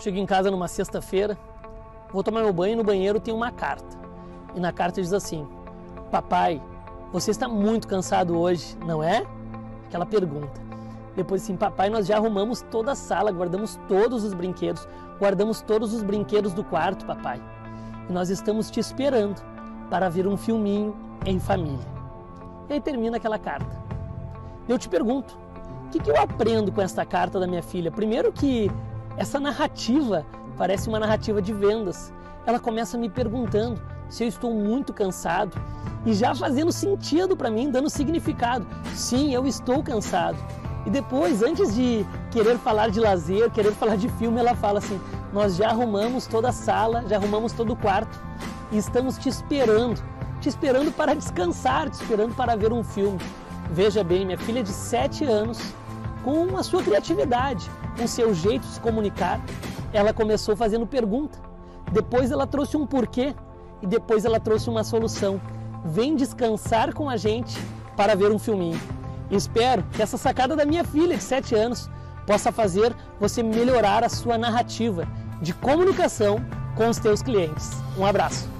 Chego em casa numa sexta-feira, vou tomar meu banho e no banheiro tem uma carta. E na carta diz assim: Papai, você está muito cansado hoje, não é? Aquela pergunta. Depois assim, papai, nós já arrumamos toda a sala, guardamos todos os brinquedos, guardamos todos os brinquedos do quarto, papai. E nós estamos te esperando para ver um filminho em família. E aí termina aquela carta. Eu te pergunto, o que, que eu aprendo com esta carta da minha filha? Primeiro que essa narrativa parece uma narrativa de vendas. Ela começa me perguntando se eu estou muito cansado e já fazendo sentido para mim, dando significado. Sim, eu estou cansado. E depois, antes de querer falar de lazer, querer falar de filme, ela fala assim: Nós já arrumamos toda a sala, já arrumamos todo o quarto e estamos te esperando, te esperando para descansar, te esperando para ver um filme. Veja bem, minha filha de 7 anos, com a sua criatividade, o seu jeito de se comunicar, ela começou fazendo pergunta. Depois ela trouxe um porquê e depois ela trouxe uma solução. Vem descansar com a gente para ver um filminho. Espero que essa sacada da minha filha de 7 anos possa fazer você melhorar a sua narrativa de comunicação com os teus clientes. Um abraço.